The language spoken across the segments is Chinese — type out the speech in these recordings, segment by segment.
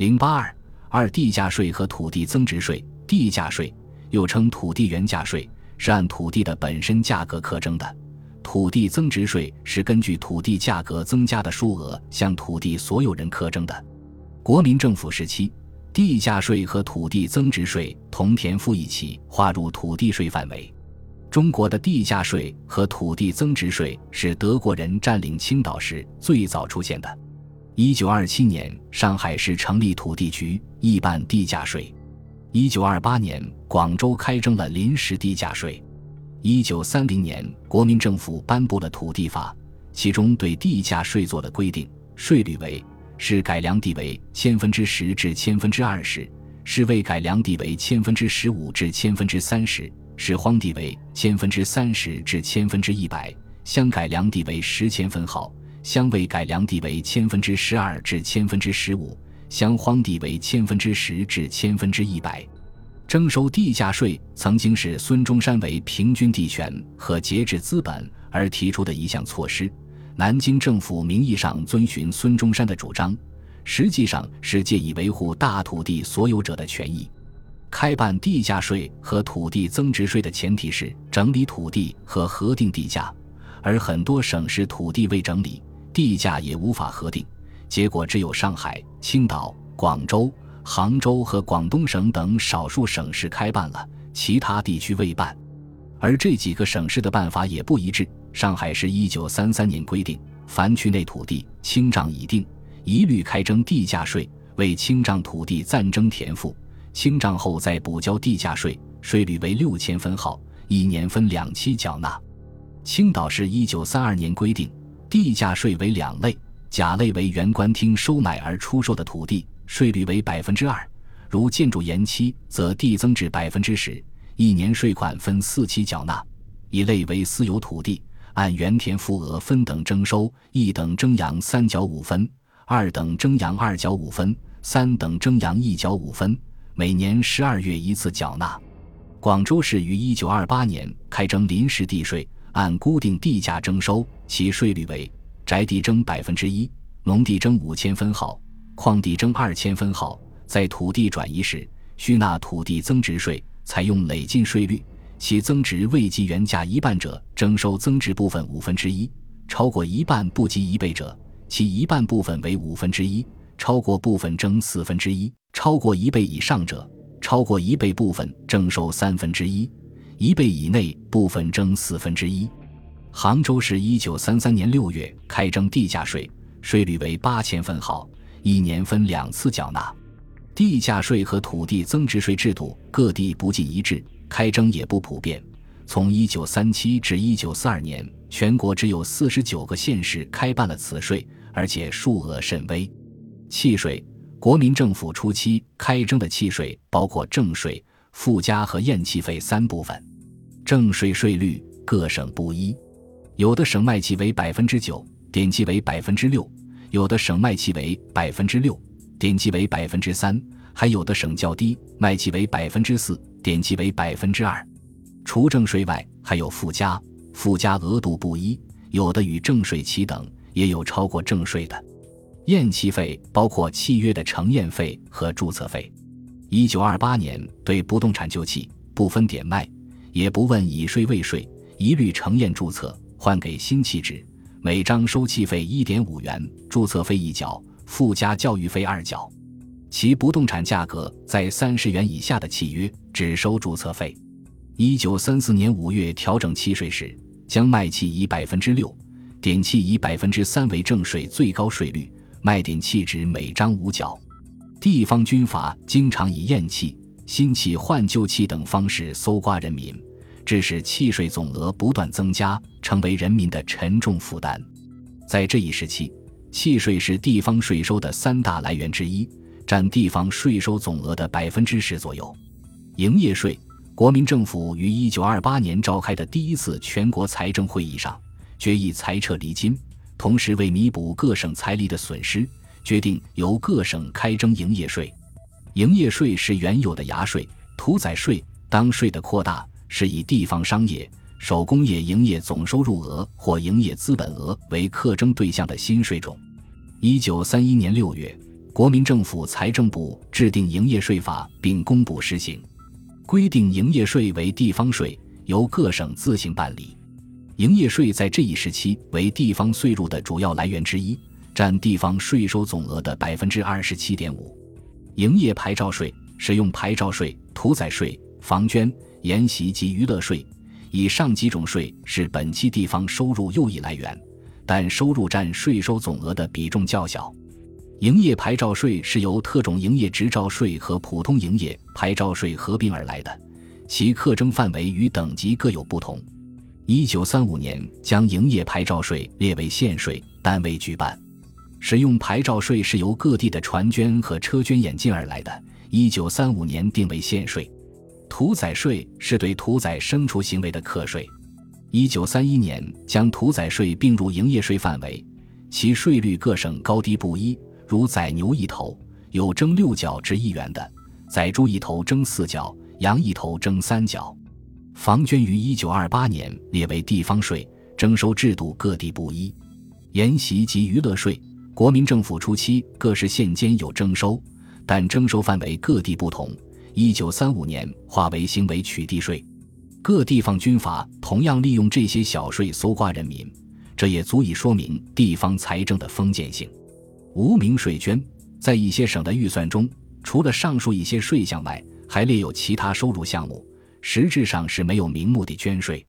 零八二二地价税和土地增值税。地价税又称土地原价税，是按土地的本身价格课征的；土地增值税是根据土地价格增加的数额向土地所有人课征的。国民政府时期，地价税和土地增值税同田赋一起划入土地税范围。中国的地价税和土地增值税是德国人占领青岛时最早出现的。一九二七年，上海市成立土地局，议办地价税。一九二八年，广州开征了临时地价税。一九三零年，国民政府颁布了土地法，其中对地价税做了规定，税率为：市改良地为千分之十至千分之二十，市未改良地为千分之十五至千分之三十。市荒地为千分之三十至千分之一百，乡改良地为十千分号，乡为改良地为千分之十二至千分之十五，乡荒地为千分之十至千分之一百。征收地价税曾经是孙中山为平均地权和节制资本而提出的一项措施。南京政府名义上遵循孙中山的主张，实际上是借以维护大土地所有者的权益。开办地价税和土地增值税的前提是整理土地和核定地价，而很多省市土地未整理，地价也无法核定，结果只有上海、青岛、广州、杭州和广东省等少数省市开办了，其他地区未办。而这几个省市的办法也不一致。上海市一九三三年规定，凡区内土地清账已定，一律开征地价税，为清账土地暂征田赋。清账后再补交地价税，税率为六千分号，一年分两期缴纳。青岛市一九三二年规定，地价税为两类，甲类为原官厅收买而出售的土地，税率为百分之二；如建筑延期，则递增至百分之十，一年税款分四期缴纳。一类为私有土地，按原田赋额分等征收，一等征洋三角五分，二等征洋二角五分，三等征洋一角五分。每年十二月一次缴纳。广州市于一九二八年开征临时地税，按固定地价征收，其税率为：宅地征百分之一，农地征五千分号，矿地征二千分号。在土地转移时，需纳土地增值税，采用累进税率，其增值未及原价一半者，征收增值部分五分之一；超过一半不及一倍者，其一半部分为五分之一；超过部分征四分之一。超过一倍以上者，超过一倍部分征收三分之一；一倍以内部分征四分之一。杭州市一九三三年六月开征地价税，税率为八千分号，一年分两次缴纳。地价税和土地增值税制度各地不尽一致，开征也不普遍。从一九三七至一九四二年，全国只有四十九个县市开办了此税，而且数额甚微。契税。国民政府初期开征的契税包括正税、附加和验契费三部分。正税税率各省不一，有的省卖契为百分之九，点契为百分之六；有的省卖契为百分之六，点契为百分之三；还有的省较低，卖契为百分之四，点契为百分之二。除正税外，还有附加，附加额度不一，有的与正税齐等，也有超过正税的。验契费包括契约的承验费和注册费。一九二八年对不动产旧契不分点卖，也不问已税未税，一律承验注册，换给新契纸。每张收契费一点五元，注册费一角，附加教育费二角。其不动产价格在三十元以下的契约只收注册费。一九三四年五月调整契税时，将卖契以百分之六，点契以百分之三为正税最高税率。卖点契纸每张五角，地方军阀经常以验契、新契换旧契等方式搜刮人民，致使契税总额不断增加，成为人民的沉重负担。在这一时期，契税是地方税收的三大来源之一，占地方税收总额的百分之十左右。营业税，国民政府于一九二八年召开的第一次全国财政会议上决议裁撤厘金。同时，为弥补各省财力的损失，决定由各省开征营业税。营业税是原有的牙税、屠宰税当税的扩大，是以地方商业、手工业营业总收入额或营业资本额为课征对象的新税种。一九三一年六月，国民政府财政部制定营业税法并公布施行，规定营业税为地方税，由各省自行办理。营业税在这一时期为地方税入的主要来源之一，占地方税收总额的百分之二十七点五。营业牌照税、使用牌照税、屠宰税、房捐、筵席及娱乐税，以上几种税是本期地方收入又一来源，但收入占税收总额的比重较小。营业牌照税是由特种营业执照税和普通营业牌照税合并而来的，其课征范围与等级各有不同。一九三五年将营业牌照税列为县税，单位举办。使用牌照税是由各地的船捐和车捐演进而来的。一九三五年定为县税。屠宰税是对屠宰牲畜行为的课税。一九三一年将屠宰税并入营业税范围，其税率各省高低不一。如宰牛一头，有征六角至一元的；宰猪一头征四角，羊一头征三角。房捐于一九二八年列为地方税，征收制度各地不一。筵席及娱乐税。国民政府初期，各市县间有征收，但征收范围各地不同。一九三五年划为行为取缔税，各地方军阀同样利用这些小税搜刮人民，这也足以说明地方财政的封建性。无名税捐在一些省的预算中，除了上述一些税项外，还列有其他收入项目，实质上是没有名目的捐税。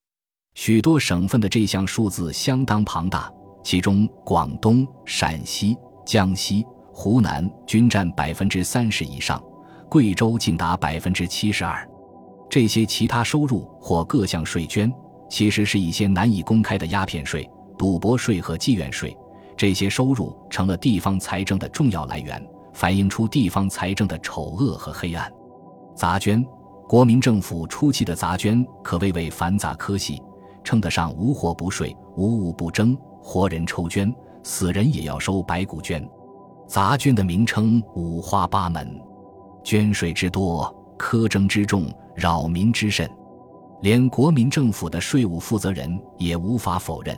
许多省份的这项数字相当庞大。其中，广东、陕西、江西、湖南均占百分之三十以上，贵州竟达百分之七十二。这些其他收入或各项税捐，其实是一些难以公开的鸦片税、赌博税和妓院税。这些收入成了地方财政的重要来源，反映出地方财政的丑恶和黑暗。杂捐，国民政府初期的杂捐可谓为繁杂科系，称得上无货不税，无物不征。活人抽捐，死人也要收白骨捐。杂捐的名称五花八门，捐税之多，苛征之重，扰民之甚，连国民政府的税务负责人也无法否认。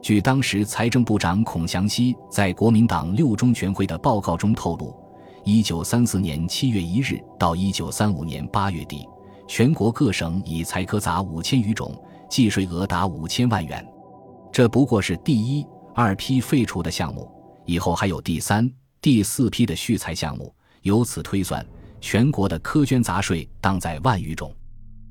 据当时财政部长孔祥熙在国民党六中全会的报告中透露，一九三四年七月一日到一九三五年八月底，全国各省以财科杂五千余种，计税额达五千万元。这不过是第一、二批废除的项目，以后还有第三、第四批的续财项目。由此推算，全国的苛捐杂税当在万余种。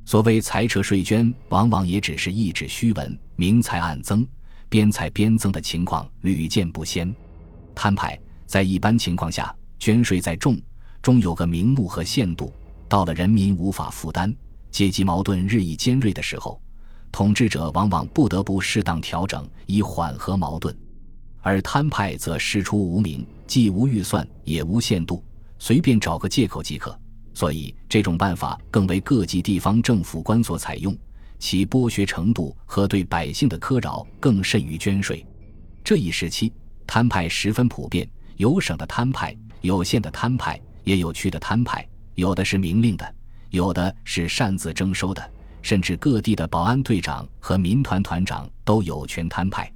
所谓财扯税捐，往往也只是一纸虚文，明财暗增、边裁边增的情况屡见不鲜。摊派在一般情况下，捐税在重，中有个名目和限度。到了人民无法负担、阶级矛盾日益尖锐的时候。统治者往往不得不适当调整，以缓和矛盾；而摊派则师出无名，既无预算，也无限度，随便找个借口即可。所以，这种办法更为各级地方政府官所采用，其剥削程度和对百姓的苛扰更甚于捐税。这一时期，摊派十分普遍，有省的摊派，有县的摊派，也有区的摊派，有的是明令的，有的是擅自征收的。甚至各地的保安队长和民团团长都有权摊派，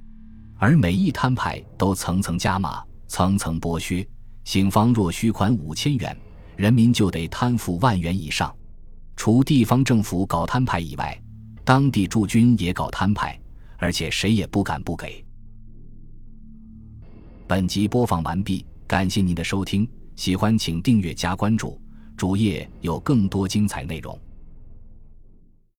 而每一摊派都层层加码、层层剥削。警方若需款五千元，人民就得摊付万元以上。除地方政府搞摊派以外，当地驻军也搞摊派，而且谁也不敢不给。本集播放完毕，感谢您的收听，喜欢请订阅加关注，主页有更多精彩内容。